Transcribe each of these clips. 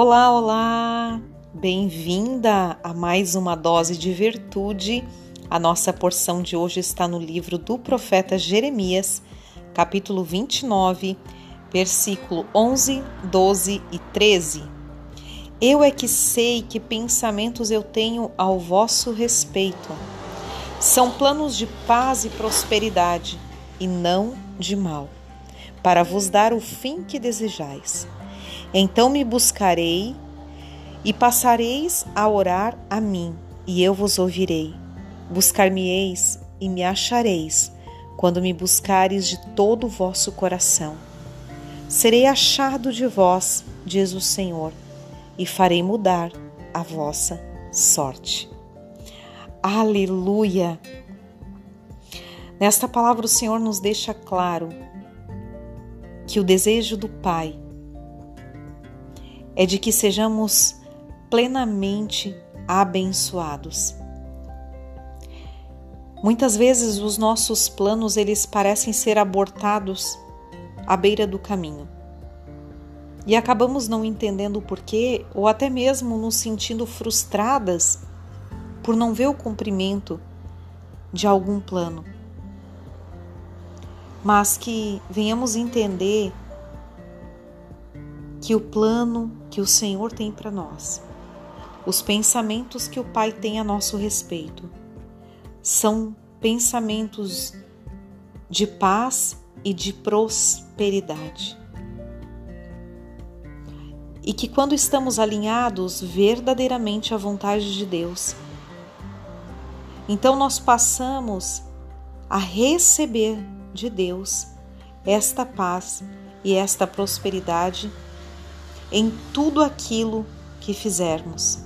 Olá, olá! Bem-vinda a mais uma dose de virtude. A nossa porção de hoje está no livro do profeta Jeremias, capítulo 29, versículo 11, 12 e 13. Eu é que sei que pensamentos eu tenho ao vosso respeito. São planos de paz e prosperidade, e não de mal, para vos dar o fim que desejais. Então me buscarei e passareis a orar a mim, e eu vos ouvirei. Buscar-me-eis e me achareis, quando me buscares de todo o vosso coração. Serei achado de vós, diz o Senhor, e farei mudar a vossa sorte. Aleluia! Nesta palavra, o Senhor nos deixa claro que o desejo do Pai é de que sejamos plenamente abençoados. Muitas vezes os nossos planos eles parecem ser abortados à beira do caminho. E acabamos não entendendo o porquê ou até mesmo nos sentindo frustradas por não ver o cumprimento de algum plano. Mas que venhamos entender que o plano que o Senhor tem para nós, os pensamentos que o Pai tem a nosso respeito, são pensamentos de paz e de prosperidade. E que quando estamos alinhados verdadeiramente à vontade de Deus, então nós passamos a receber de Deus esta paz e esta prosperidade em tudo aquilo que fizermos.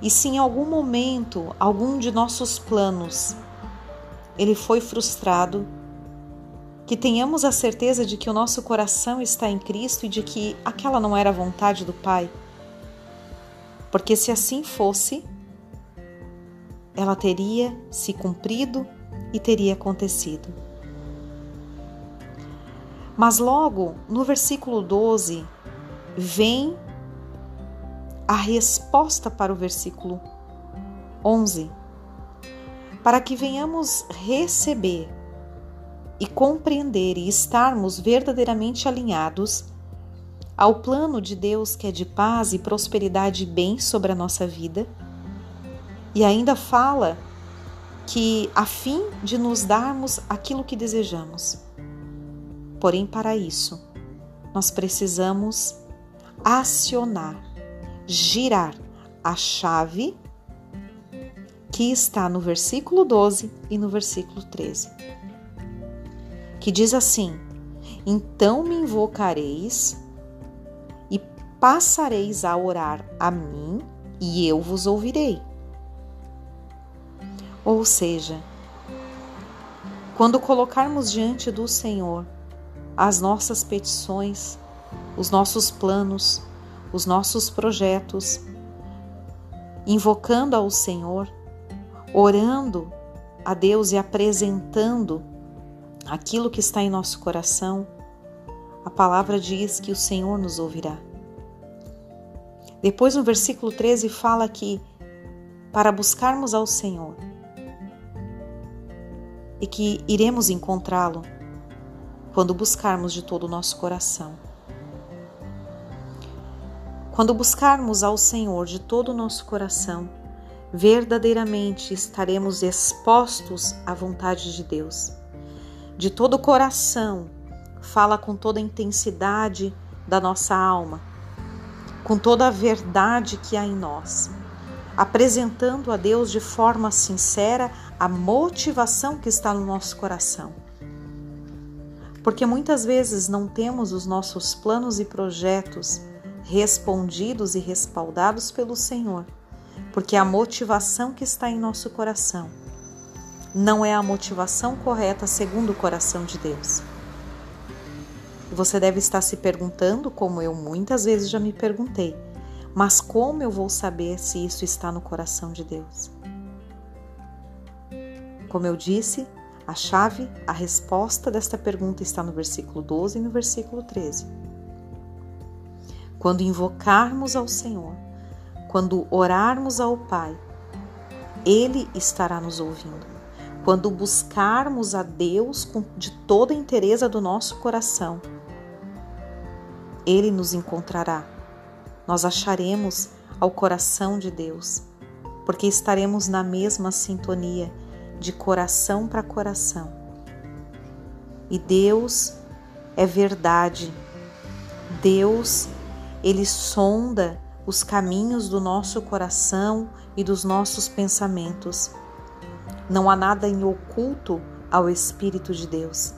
E se em algum momento algum de nossos planos ele foi frustrado, que tenhamos a certeza de que o nosso coração está em Cristo e de que aquela não era a vontade do Pai. Porque se assim fosse, ela teria se cumprido e teria acontecido. Mas logo no versículo 12 vem a resposta para o versículo 11, para que venhamos receber e compreender e estarmos verdadeiramente alinhados ao plano de Deus que é de paz e prosperidade e bem sobre a nossa vida. E ainda fala que a fim de nos darmos aquilo que desejamos. Porém, para isso, nós precisamos acionar, girar a chave que está no versículo 12 e no versículo 13, que diz assim: Então me invocareis e passareis a orar a mim, e eu vos ouvirei. Ou seja, quando colocarmos diante do Senhor as nossas petições, os nossos planos, os nossos projetos, invocando ao Senhor, orando a Deus e apresentando aquilo que está em nosso coração, a palavra diz que o Senhor nos ouvirá. Depois no versículo 13 fala que para buscarmos ao Senhor e que iremos encontrá-lo quando buscarmos de todo o nosso coração. Quando buscarmos ao Senhor de todo o nosso coração, verdadeiramente estaremos expostos à vontade de Deus. De todo o coração, fala com toda a intensidade da nossa alma, com toda a verdade que há em nós, apresentando a Deus de forma sincera a motivação que está no nosso coração porque muitas vezes não temos os nossos planos e projetos respondidos e respaldados pelo Senhor, porque a motivação que está em nosso coração não é a motivação correta segundo o coração de Deus. Você deve estar se perguntando, como eu muitas vezes já me perguntei, mas como eu vou saber se isso está no coração de Deus? Como eu disse, a chave, a resposta desta pergunta está no versículo 12 e no versículo 13. quando invocarmos ao Senhor, quando orarmos ao Pai, Ele estará nos ouvindo. Quando buscarmos a Deus de toda a inteireza do nosso coração, Ele nos encontrará. Nós acharemos ao coração de Deus, porque estaremos na mesma sintonia, de coração para coração. E Deus é verdade. Deus, ele sonda os caminhos do nosso coração e dos nossos pensamentos. Não há nada em oculto ao Espírito de Deus.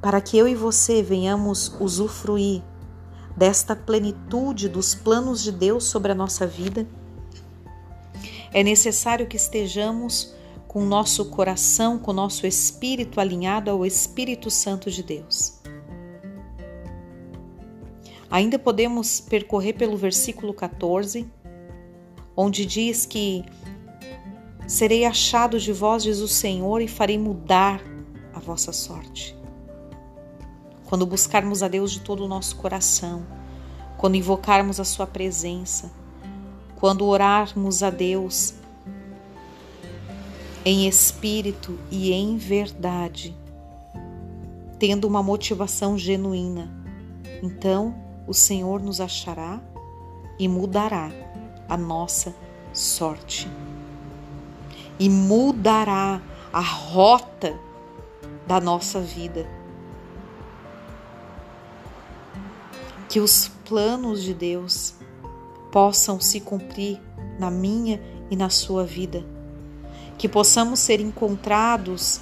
Para que eu e você venhamos usufruir desta plenitude dos planos de Deus sobre a nossa vida, é necessário que estejamos com nosso coração, com nosso espírito alinhado ao Espírito Santo de Deus. Ainda podemos percorrer pelo versículo 14, onde diz que serei achado de vós, diz o Senhor, e farei mudar a vossa sorte. Quando buscarmos a Deus de todo o nosso coração, quando invocarmos a Sua presença, quando orarmos a Deus em espírito e em verdade, tendo uma motivação genuína, então o Senhor nos achará e mudará a nossa sorte. E mudará a rota da nossa vida. Que os planos de Deus possam se cumprir na minha e na sua vida. Que possamos ser encontrados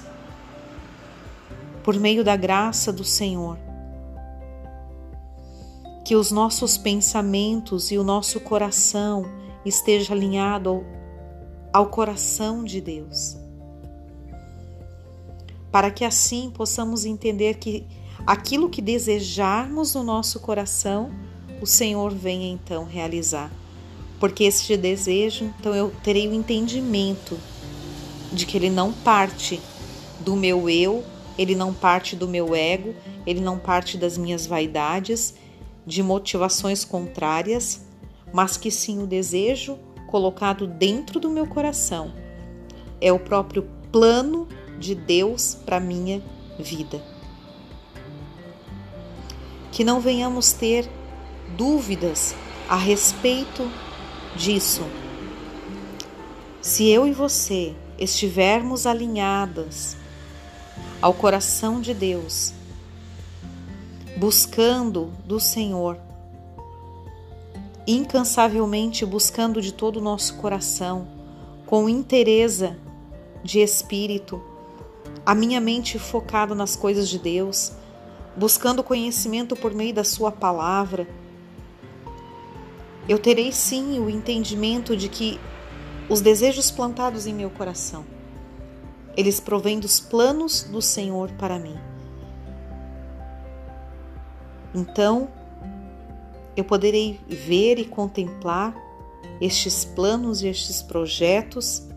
por meio da graça do Senhor que os nossos pensamentos e o nosso coração esteja alinhado ao, ao coração de Deus. Para que assim possamos entender que aquilo que desejarmos no nosso coração, o Senhor venha então realizar. Porque este desejo, então eu terei o entendimento de que ele não parte do meu eu, ele não parte do meu ego, ele não parte das minhas vaidades, de motivações contrárias, mas que sim o desejo colocado dentro do meu coração é o próprio plano de Deus para minha vida. Que não venhamos ter dúvidas a respeito disso. Se eu e você estivermos alinhadas ao coração de Deus, buscando do Senhor, incansavelmente buscando de todo o nosso coração, com interesa de espírito, a minha mente focada nas coisas de Deus, buscando conhecimento por meio da Sua palavra, eu terei sim o entendimento de que os desejos plantados em meu coração, eles provêm dos planos do Senhor para mim. Então, eu poderei ver e contemplar estes planos e estes projetos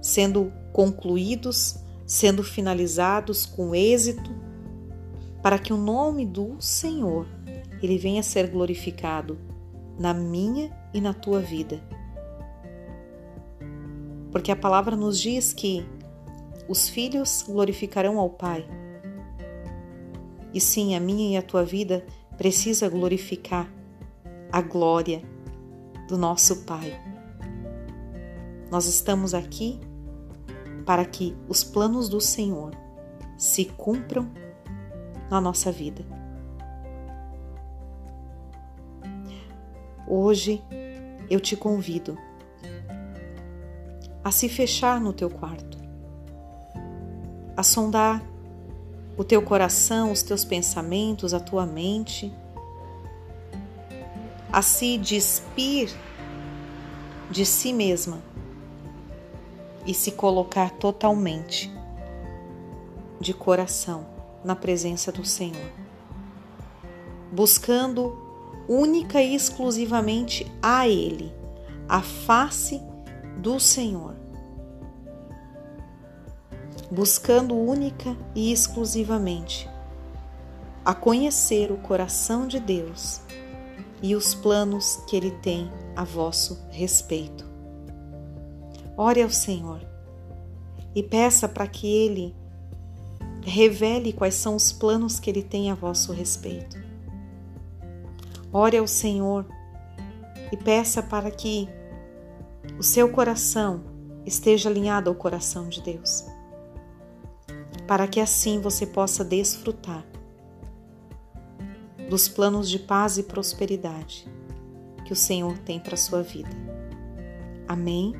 sendo concluídos, sendo finalizados com êxito, para que o nome do Senhor ele venha a ser glorificado na minha e na tua vida. Porque a palavra nos diz que os filhos glorificarão ao Pai e sim, a minha e a tua vida precisa glorificar a glória do nosso Pai. Nós estamos aqui para que os planos do Senhor se cumpram na nossa vida. Hoje eu te convido a se fechar no teu quarto, a sondar o teu coração, os teus pensamentos, a tua mente, a se despir de si mesma e se colocar totalmente de coração na presença do Senhor, buscando única e exclusivamente a Ele, a face do Senhor buscando única e exclusivamente a conhecer o coração de Deus e os planos que Ele tem a vosso respeito. Ore ao Senhor e peça para que Ele revele quais são os planos que Ele tem a vosso respeito. Ore ao Senhor e peça para que o seu coração esteja alinhado ao coração de Deus, para que assim você possa desfrutar dos planos de paz e prosperidade que o Senhor tem para a sua vida. Amém?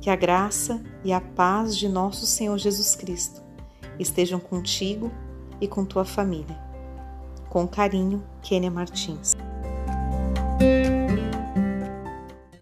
Que a graça e a paz de nosso Senhor Jesus Cristo estejam contigo e com tua família. Com carinho, Kênia Martins.